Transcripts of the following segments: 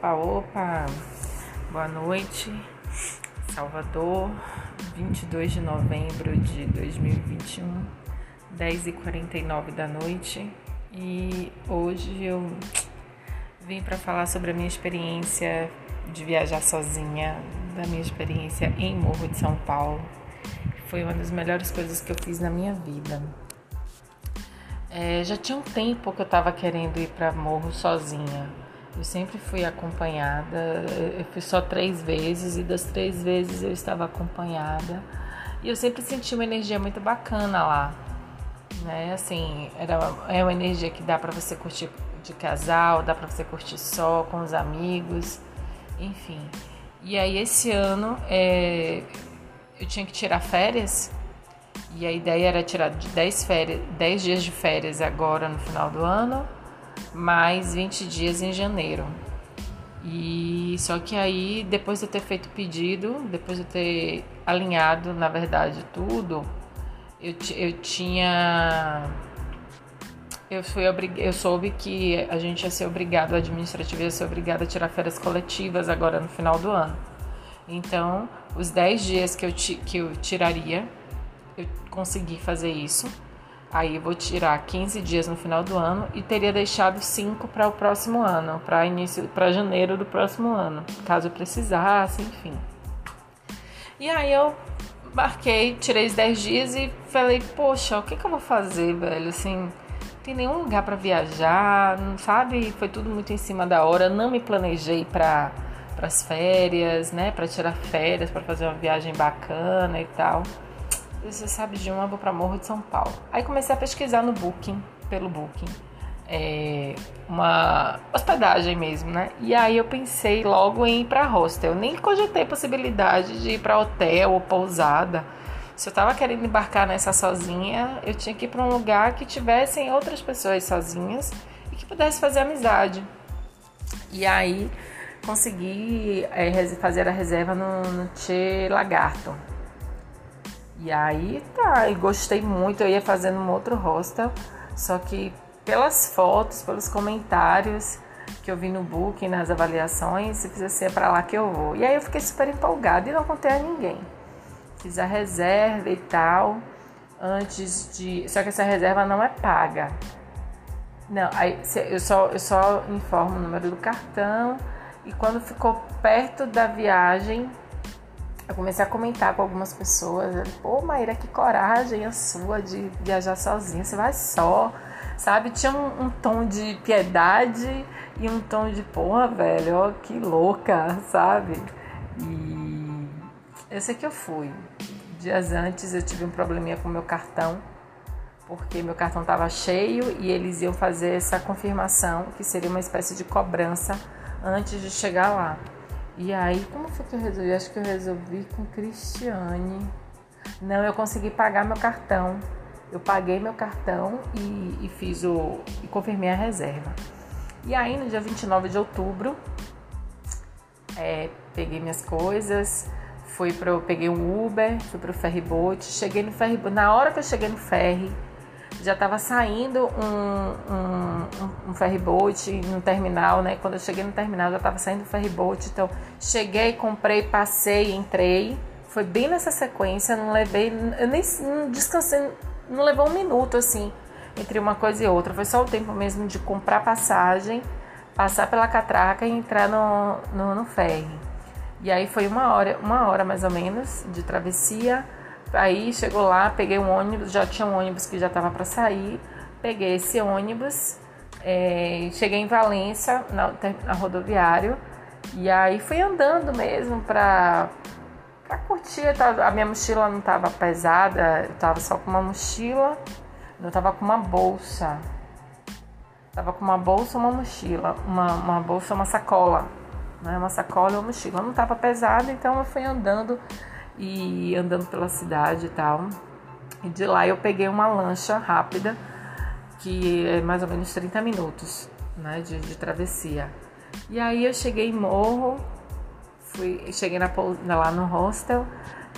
Opa, opa, boa noite, Salvador, 22 de novembro de 2021, 10h49 da noite e hoje eu vim para falar sobre a minha experiência de viajar sozinha, da minha experiência em Morro de São Paulo. Foi uma das melhores coisas que eu fiz na minha vida. É, já tinha um tempo que eu estava querendo ir para Morro sozinha eu sempre fui acompanhada, eu fui só três vezes e das três vezes eu estava acompanhada. E eu sempre senti uma energia muito bacana lá. Né? Assim, era, é uma energia que dá para você curtir de casal, dá para você curtir só, com os amigos, enfim. E aí esse ano é, eu tinha que tirar férias e a ideia era tirar 10, férias, 10 dias de férias agora no final do ano mais 20 dias em janeiro. E só que aí, depois de eu ter feito o pedido, depois de eu ter alinhado, na verdade, tudo, eu, eu tinha. Eu, fui eu soube que a gente ia ser obrigado, a administrativa ia ser obrigado a tirar férias coletivas agora no final do ano. Então, os 10 dias que eu, que eu tiraria, eu consegui fazer isso Aí vou tirar 15 dias no final do ano e teria deixado 5 para o próximo ano, para início, para janeiro do próximo ano, caso eu precisasse, enfim. E aí eu marquei, tirei os 10 dias e falei, poxa, o que, que eu vou fazer, velho? Assim, não tem nenhum lugar para viajar, não sabe? Foi tudo muito em cima da hora, não me planejei para as férias, né? Para tirar férias, para fazer uma viagem bacana e tal você sabe de uma, vou para Morro de São Paulo. Aí comecei a pesquisar no Booking, pelo Booking, é, uma hospedagem mesmo, né? E aí eu pensei logo em ir para hostel. Nem cogitei possibilidade de ir para hotel ou pousada. Se eu tava querendo embarcar nessa sozinha, eu tinha que ir para um lugar que tivessem outras pessoas sozinhas e que pudesse fazer amizade. E aí consegui é, fazer a reserva no, no Che Lagarto, e aí tá, e gostei muito. Eu ia fazendo um outro hostel, só que pelas fotos, pelos comentários que eu vi no book, nas avaliações, se fizer assim, é pra lá que eu vou. E aí eu fiquei super empolgada e não contei a ninguém. Fiz a reserva e tal, antes de. Só que essa reserva não é paga. Não, aí eu só, eu só informo o número do cartão e quando ficou perto da viagem, eu comecei a comentar com algumas pessoas. Pô, Maíra, que coragem a sua de viajar sozinha. Você vai só, sabe? Tinha um, um tom de piedade e um tom de porra, velho, ó, que louca, sabe? E eu sei que eu fui. Dias antes eu tive um probleminha com meu cartão, porque meu cartão estava cheio e eles iam fazer essa confirmação, que seria uma espécie de cobrança antes de chegar lá. E aí, como foi que eu resolvi? Acho que eu resolvi com Cristiane. Não, eu consegui pagar meu cartão. Eu paguei meu cartão e, e fiz o. e confirmei a reserva. E aí, no dia 29 de outubro, é, peguei minhas coisas, fui pro, peguei um Uber, fui pro ferryboat, cheguei no ferryboat. Na hora que eu cheguei no ferry, já estava saindo um, um, um ferryboat no terminal, né? Quando eu cheguei no terminal já estava saindo o ferryboat, então cheguei, comprei, passei, entrei. Foi bem nessa sequência, não levei, eu nem não descansei, não levou um minuto assim entre uma coisa e outra. Foi só o tempo mesmo de comprar passagem, passar pela catraca e entrar no, no, no ferry. E aí foi uma hora, uma hora mais ou menos de travessia Aí chegou lá, peguei um ônibus, já tinha um ônibus que já estava para sair, peguei esse ônibus, é, cheguei em Valença, na, na rodoviário, e aí fui andando mesmo para para curtir. A minha mochila não estava pesada, eu estava só com uma mochila, eu estava com uma bolsa. Tava com uma bolsa, uma mochila, uma, uma bolsa, uma sacola, né? Uma sacola e uma mochila. Não estava pesada, então eu fui andando e andando pela cidade e tal. E de lá eu peguei uma lancha rápida, que é mais ou menos 30 minutos né, de, de travessia. E aí eu cheguei em Morro, fui, cheguei na, lá no hostel,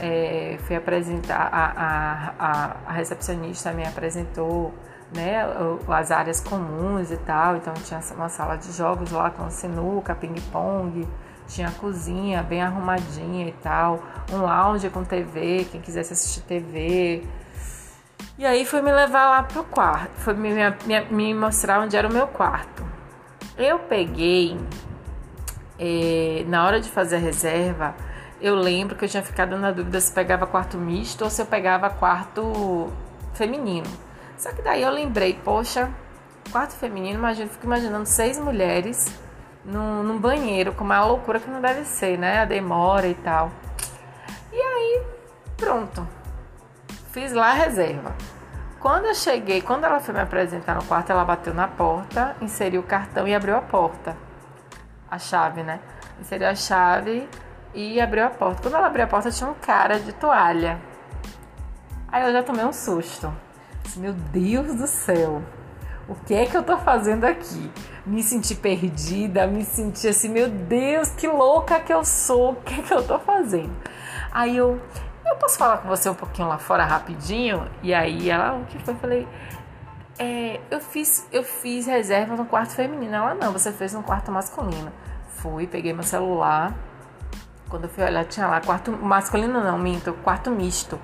é, fui apresentar, a, a, a, recepcionista me apresentou né, as áreas comuns e tal. Então tinha uma sala de jogos lá com sinuca, ping-pong, tinha a cozinha bem arrumadinha e tal, um lounge com TV, quem quisesse assistir TV. E aí foi me levar lá pro quarto, foi me, me, me mostrar onde era o meu quarto. Eu peguei, eh, na hora de fazer a reserva, eu lembro que eu tinha ficado na dúvida se pegava quarto misto ou se eu pegava quarto feminino. Só que daí eu lembrei, poxa, quarto feminino, imagina, fico imaginando seis mulheres num, num banheiro, com uma loucura que não deve ser, né? A demora e tal. E aí, pronto. Fiz lá a reserva. Quando eu cheguei, quando ela foi me apresentar no quarto, ela bateu na porta, inseriu o cartão e abriu a porta. A chave, né? Inseriu a chave e abriu a porta. Quando ela abriu a porta, tinha um cara de toalha. Aí eu já tomei um susto. Meu Deus do céu, o que é que eu tô fazendo aqui? Me senti perdida, me senti assim, meu Deus, que louca que eu sou, o que é que eu tô fazendo? Aí eu, eu posso falar com você um pouquinho lá fora rapidinho? E aí ela, o que foi? Eu falei, é, eu fiz, eu fiz reserva no quarto feminino. Ela não, você fez no quarto masculino. Fui, peguei meu celular. Quando eu fui olhar, tinha lá quarto masculino não, minto, quarto misto.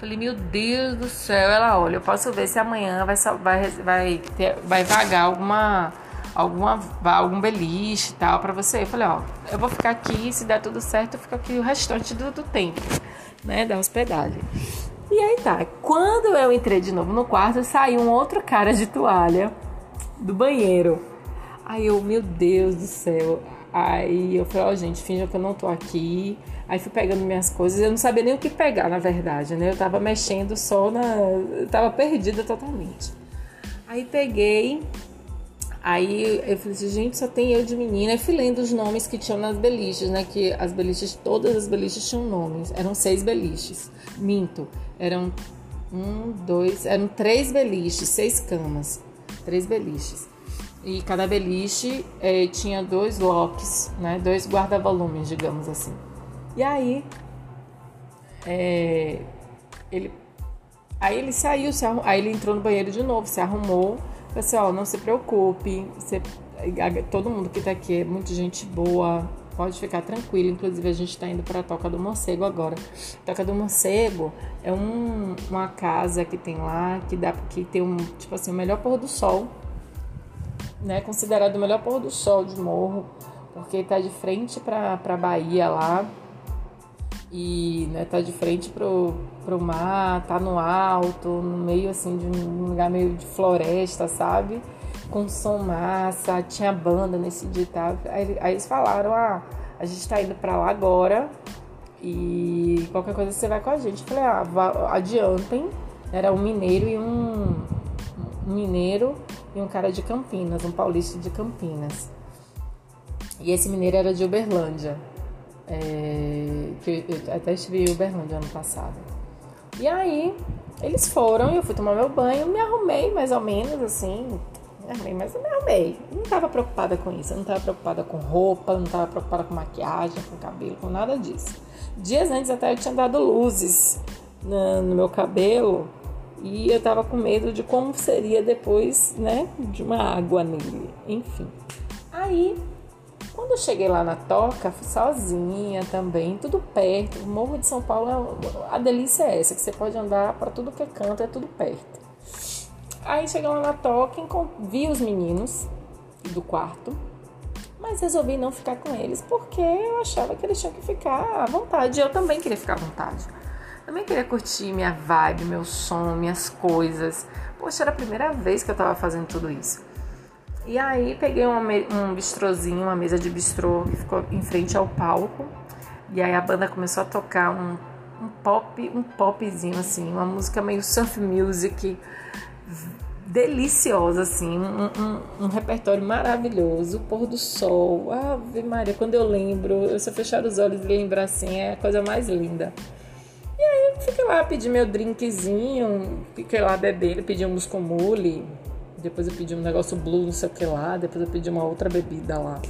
Falei, meu Deus do céu. Ela, olha, eu posso ver se amanhã vai, vai, vai, ter, vai vagar alguma, alguma, algum beliche e tal para você. Eu falei, ó, eu vou ficar aqui, se der tudo certo, eu fico aqui o restante do, do tempo, né, da hospedagem. E aí tá, quando eu entrei de novo no quarto, saiu um outro cara de toalha do banheiro. Aí eu, meu Deus do céu. Aí eu falei, ó, oh, gente, finja que eu não tô aqui. Aí fui pegando minhas coisas, eu não sabia nem o que pegar, na verdade, né? Eu tava mexendo só na. Eu tava perdida totalmente. Aí peguei, aí eu falei assim, gente, só tem eu de menina. Aí fui lendo os nomes que tinham nas beliches, né? Que as beliches, todas as beliches tinham nomes. Eram seis beliches. Minto. Eram um, dois, eram três beliches, seis camas. Três beliches. E cada beliche eh, tinha dois locks, né? Dois guarda-volumes, digamos assim. E aí, é, ele, aí ele saiu, arrum, aí ele entrou no banheiro de novo, se arrumou. Falei assim, não se preocupe, você, todo mundo que tá aqui é muito gente boa, pode ficar tranquilo. Inclusive, a gente está indo para a Toca do Morcego agora. Toca do Morcego é um, uma casa que tem lá que dá que tem um tipo assim o melhor pôr do sol, né? Considerado o melhor pôr do sol de Morro, porque está de frente para a Bahia lá e né, tá de frente pro, pro mar, tá no alto, no meio assim de um lugar meio de floresta, sabe? Com som massa, tinha banda nesse dia tal. Aí, aí eles falaram, ah, a gente tá indo pra lá agora e qualquer coisa você vai com a gente. Eu falei, ah, adiantem. Era um mineiro e um, um mineiro e um cara de Campinas, um paulista de Campinas. E esse mineiro era de Uberlândia. É, que eu até estive em Uberlândia ano passado. E aí, eles foram eu fui tomar meu banho, me arrumei mais ou menos assim. Me arrumei, mas eu me arrumei. Não estava preocupada com isso. Eu não estava preocupada com roupa, não estava preocupada com maquiagem, com cabelo, com nada disso. Dias antes até eu tinha dado luzes no, no meu cabelo e eu tava com medo de como seria depois, né, de uma água nele. Enfim. Aí quando eu cheguei lá na toca, fui sozinha também, tudo perto. O Morro de São Paulo, a delícia é essa, que você pode andar para tudo que é canto, é tudo perto. Aí cheguei lá na toca, vi os meninos do quarto, mas resolvi não ficar com eles porque eu achava que eles tinham que ficar à vontade. Eu também queria ficar à vontade. Também queria curtir minha vibe, meu som, minhas coisas. Poxa, era a primeira vez que eu tava fazendo tudo isso. E aí peguei uma, um bistrozinho, uma mesa de bistrô que ficou em frente ao palco. E aí a banda começou a tocar um, um pop, um popzinho assim, uma música meio surf music, deliciosa assim, um, um, um repertório maravilhoso, pôr do sol, ave Maria, quando eu lembro, eu se fechar os olhos e lembrar assim, é a coisa mais linda. E aí fiquei lá, pedi meu drinkzinho, fiquei lá bebendo, pedi um muscomule, depois eu pedi um negócio blue, não sei o que lá. Depois eu pedi uma outra bebida lá.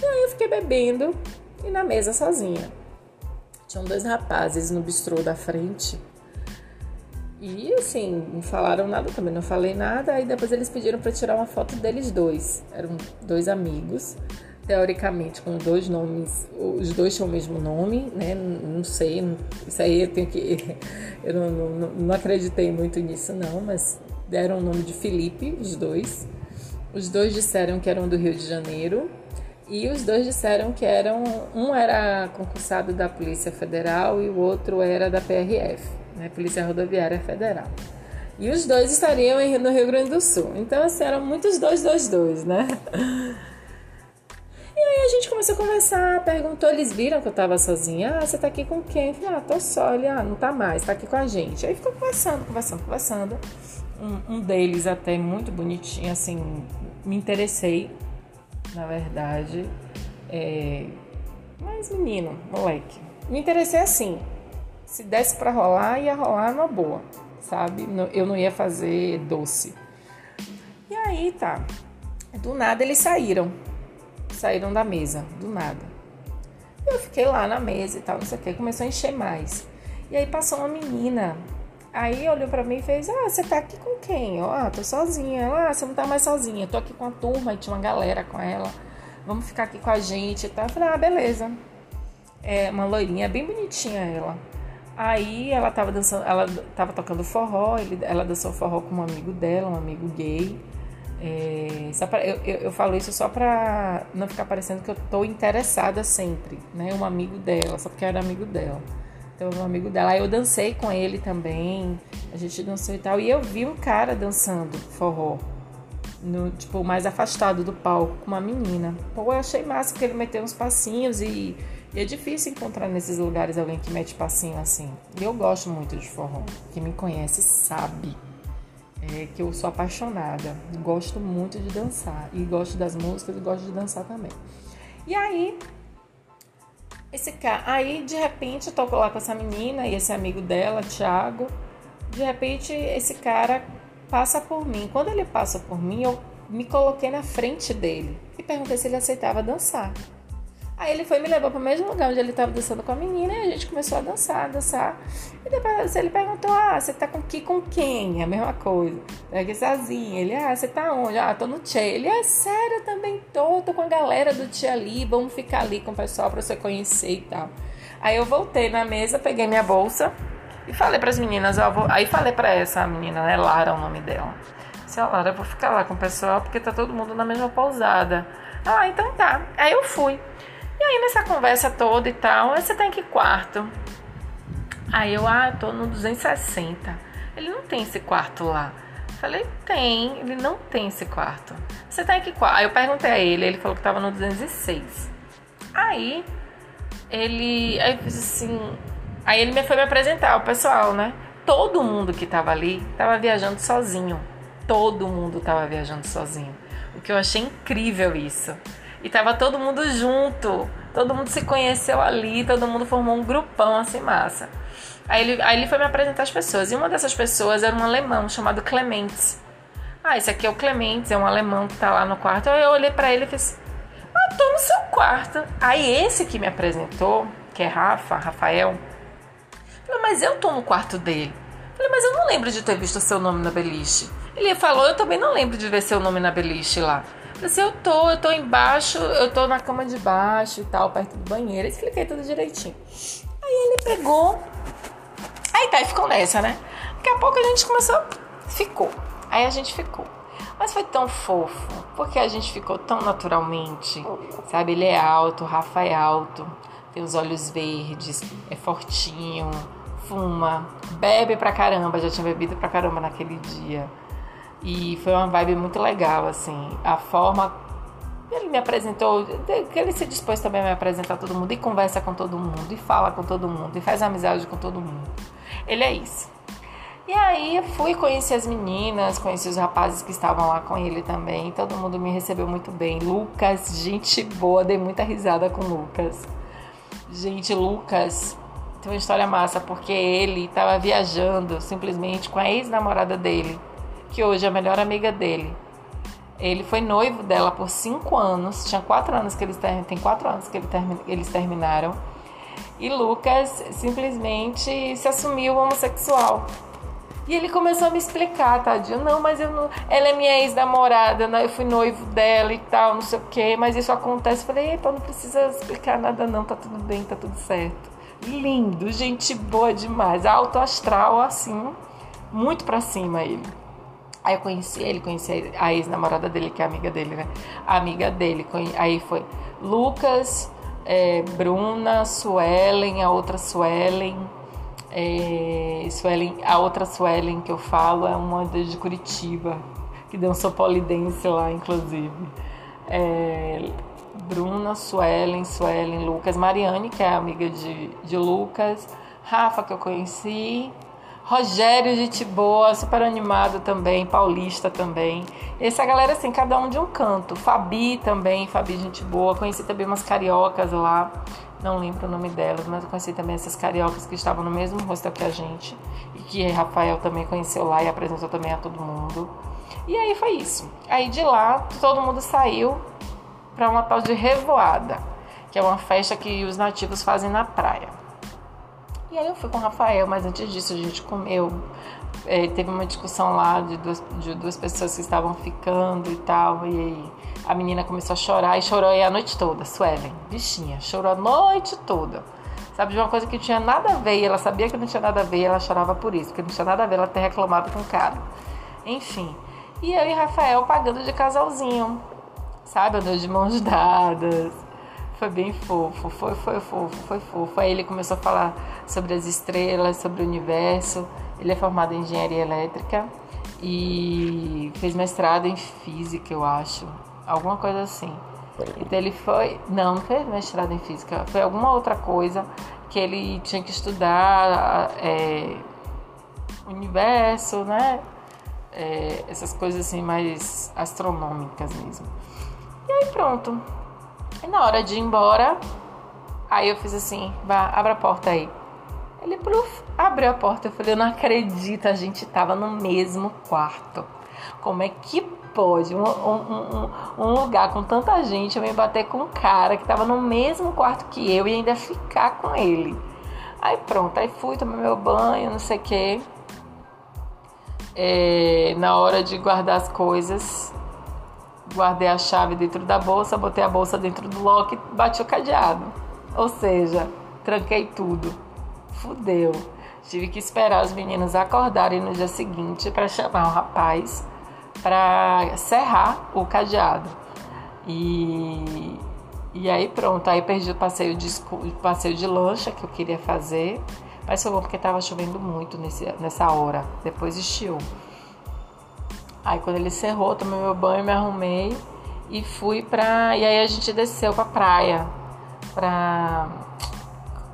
E aí eu fiquei bebendo e na mesa sozinha. Tinham dois rapazes no bistrô da frente. E assim, não falaram nada, também não falei nada. Aí depois eles pediram para tirar uma foto deles dois. Eram dois amigos, teoricamente com dois nomes. Os dois tinham o mesmo nome, né? Não sei, isso aí eu tenho que. Eu não, não, não acreditei muito nisso, não, mas deram o nome de Felipe, os dois. Os dois disseram que eram do Rio de Janeiro. E os dois disseram que eram. Um era concursado da Polícia Federal e o outro era da PRF né, Polícia Rodoviária Federal. E os dois estariam no Rio Grande do Sul. Então, assim, eram muitos dois, dois, dois, né? E aí a gente começou a conversar, perguntou, eles viram que eu tava sozinha. Ah, você tá aqui com quem? Eu falei, ah, tô só. Ele, ah, não tá mais, tá aqui com a gente. Aí ficou conversando, conversando, conversando. Um, um deles até muito bonitinho, assim, me interessei, na verdade. É... Mas menino, moleque, me interessei assim, se desse para rolar, ia rolar numa boa, sabe? Eu não ia fazer doce. E aí tá. Do nada eles saíram. Saíram da mesa, do nada. Eu fiquei lá na mesa e tal, não sei o que. Começou a encher mais. E aí passou uma menina. Aí olhou para mim e fez: Ah, você tá aqui com quem? Ó, ah, tô sozinha. Ah, você não tá mais sozinha. tô aqui com a turma e tinha uma galera com ela. Vamos ficar aqui com a gente e tal. Eu falei: Ah, beleza. É uma loirinha, bem bonitinha ela. Aí ela tava dançando, ela tava tocando forró, ele, ela dançou forró com um amigo dela, um amigo gay. É, pra, eu, eu, eu, falo isso só pra não ficar parecendo que eu tô interessada sempre, né? Um amigo dela, só porque era amigo dela. Então, um amigo dela. Aí eu dancei com ele também, a gente dançou e tal. E eu vi um cara dançando forró, no, tipo, mais afastado do palco, com uma menina. Pô, eu achei massa porque ele meteu uns passinhos e e é difícil encontrar nesses lugares alguém que mete passinho assim. E eu gosto muito de forró. Quem me conhece sabe é, que eu sou apaixonada. Gosto muito de dançar. E gosto das músicas e gosto de dançar também. E aí, esse cara. Aí, de repente, eu tô lá com essa menina e esse amigo dela, Thiago. De repente, esse cara passa por mim. Quando ele passa por mim, eu me coloquei na frente dele e perguntei se ele aceitava dançar. Aí ele foi me levou para o mesmo lugar onde ele estava dançando com a menina e a gente começou a dançar, a dançar. E depois ele perguntou: Ah, você tá com que com quem? É a mesma coisa. Eu aqui sozinho. Ele: Ah, você tá onde? Ah, tô no Tchê. Ele: É sério, eu também tô. Tô com a galera do Tchê ali. Vamos ficar ali com o pessoal para você conhecer e tal. Aí eu voltei na mesa, peguei minha bolsa e falei para as meninas: ó, vou... Aí falei para essa menina, né? Lara, é o nome dela. Disse: Ó, Lara, eu vou ficar lá com o pessoal porque tá todo mundo na mesma pousada. Ah, então tá. Aí eu fui. E aí nessa conversa toda e tal, você tá em que quarto? Aí eu, ah, tô no 260. Ele não tem esse quarto lá. Falei, tem, ele não tem esse quarto. Você tá em que quarto? Aí eu perguntei a ele, ele falou que tava no 206. Aí ele, aí eu assim, aí ele me foi me apresentar o pessoal, né? Todo mundo que tava ali tava viajando sozinho. Todo mundo tava viajando sozinho. O que eu achei incrível isso. E tava todo mundo junto. Todo mundo se conheceu ali, todo mundo formou um grupão assim massa. Aí ele, aí ele foi me apresentar as pessoas. E uma dessas pessoas era um alemão chamado Clementes. Ah, esse aqui é o Clementes, é um alemão que tá lá no quarto. Aí eu olhei para ele e fiz: Ah, tô no seu quarto. Aí esse que me apresentou, que é Rafa, Rafael, falou: Mas eu tô no quarto dele. Falei, mas eu não lembro de ter visto seu nome na beliche. Ele falou, eu também não lembro de ver seu nome na beliche lá. Assim, eu tô, eu tô embaixo, eu tô na cama de baixo e tal, perto do banheiro. Expliquei tudo direitinho. Aí ele pegou. Aí tá, e ficou nessa, né? Daqui a pouco a gente começou. Ficou. Aí a gente ficou. Mas foi tão fofo, porque a gente ficou tão naturalmente, sabe? Ele é alto, Rafa é alto, tem os olhos verdes, é fortinho, fuma, bebe pra caramba, já tinha bebido pra caramba naquele dia. E foi uma vibe muito legal, assim. A forma. Ele me apresentou, que ele se dispôs também a me apresentar todo mundo, e conversa com todo mundo, e fala com todo mundo, e faz amizade com todo mundo. Ele é isso. E aí fui conhecer as meninas, conheci os rapazes que estavam lá com ele também. Todo mundo me recebeu muito bem. Lucas, gente boa, dei muita risada com Lucas. Gente, Lucas tem uma história massa, porque ele estava viajando simplesmente com a ex-namorada dele que hoje é a melhor amiga dele. Ele foi noivo dela por cinco anos, tinha quatro anos que eles terminam, tem quatro anos que eles terminaram. E Lucas simplesmente se assumiu homossexual. E ele começou a me explicar, tadinho. Não, mas eu não. Ela é minha ex-namorada, né? Eu fui noivo dela e tal, não sei o quê, mas isso acontece. Falei, epa, não precisa explicar nada, não, tá tudo bem, tá tudo certo. Lindo, gente boa demais. Alto astral, assim, muito pra cima ele. Aí eu conheci ele, conheci a ex-namorada dele, que é amiga dele, né? A amiga dele. Aí foi Lucas, é, Bruna, Suelen, a outra Suelen. É, Suelen, a outra Suelen que eu falo é uma de Curitiba, que deu um sopolidense lá, inclusive. É, Bruna, Suelen, Suelen, Lucas, Mariane, que é amiga de, de Lucas, Rafa, que eu conheci, Rogério, gente boa, super animado também, paulista também. Essa galera, assim, cada um de um canto. Fabi também, Fabi, gente boa. Conheci também umas cariocas lá, não lembro o nome delas, mas eu conheci também essas cariocas que estavam no mesmo hostel que a gente. E que Rafael também conheceu lá e apresentou também a todo mundo. E aí foi isso. Aí de lá, todo mundo saiu para uma tal de revoada, que é uma festa que os nativos fazem na praia. E aí eu fui com o Rafael, mas antes disso a gente comeu. É, teve uma discussão lá de duas, de duas pessoas que estavam ficando e tal. E aí a menina começou a chorar e chorou aí a noite toda, Suelen, bichinha, chorou a noite toda. Sabe, de uma coisa que não tinha nada a ver, e ela sabia que não tinha nada a ver, e ela chorava por isso, porque não tinha nada a ver ela ter reclamado com o cara. Enfim. E eu e Rafael pagando de casalzinho, sabe, andando de mãos dadas foi bem fofo, foi, foi fofo, foi fofo. Aí ele começou a falar sobre as estrelas, sobre o universo. Ele é formado em engenharia elétrica e fez mestrado em física, eu acho. Alguma coisa assim. Então ele foi. Não, não fez mestrado em física. Foi alguma outra coisa que ele tinha que estudar é, universo, né? É, essas coisas assim mais astronômicas mesmo. E aí pronto. E na hora de ir embora, aí eu fiz assim, vá, abra a porta aí. Ele pluf, abriu a porta. Eu falei, eu não acredito, a gente tava no mesmo quarto. Como é que pode um, um, um, um lugar com tanta gente eu me bater com um cara que tava no mesmo quarto que eu e ainda ficar com ele? Aí pronto, aí fui, tomei meu banho, não sei o quê. É, na hora de guardar as coisas, guardei a chave dentro da bolsa, botei a bolsa dentro do lock bati o cadeado. Ou seja, tranquei tudo. Fudeu. Tive que esperar os meninos acordarem no dia seguinte para chamar o rapaz para serrar o cadeado. E, e aí pronto, aí perdi o passeio de, passeio de lancha que eu queria fazer. Mas foi bom porque estava chovendo muito nesse, nessa hora. Depois estiou. Aí quando ele cerrou, tomei meu banho, me arrumei e fui pra. E aí a gente desceu pra praia, pra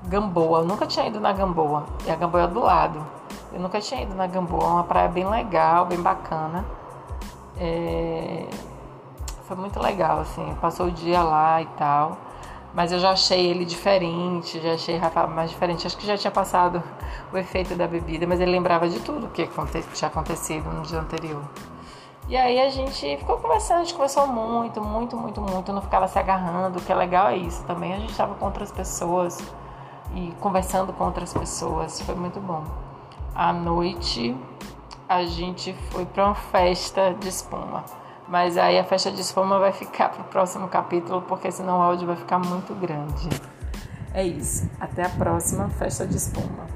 Gamboa. Eu nunca tinha ido na Gamboa. E a Gamboa é do lado. Eu nunca tinha ido na Gamboa. É uma praia bem legal, bem bacana. É... Foi muito legal, assim. Passou o dia lá e tal. Mas eu já achei ele diferente, já achei Rafa mais diferente. Acho que já tinha passado o efeito da bebida, mas ele lembrava de tudo que tinha acontecido no dia anterior. E aí a gente ficou conversando, a gente conversou muito, muito, muito, muito, não ficava se agarrando, o que é legal é isso também. A gente estava com outras pessoas e conversando com outras pessoas, foi muito bom. À noite a gente foi para uma festa de espuma. Mas aí a festa de espuma vai ficar para o próximo capítulo, porque senão o áudio vai ficar muito grande. É isso. Até a próxima festa de espuma.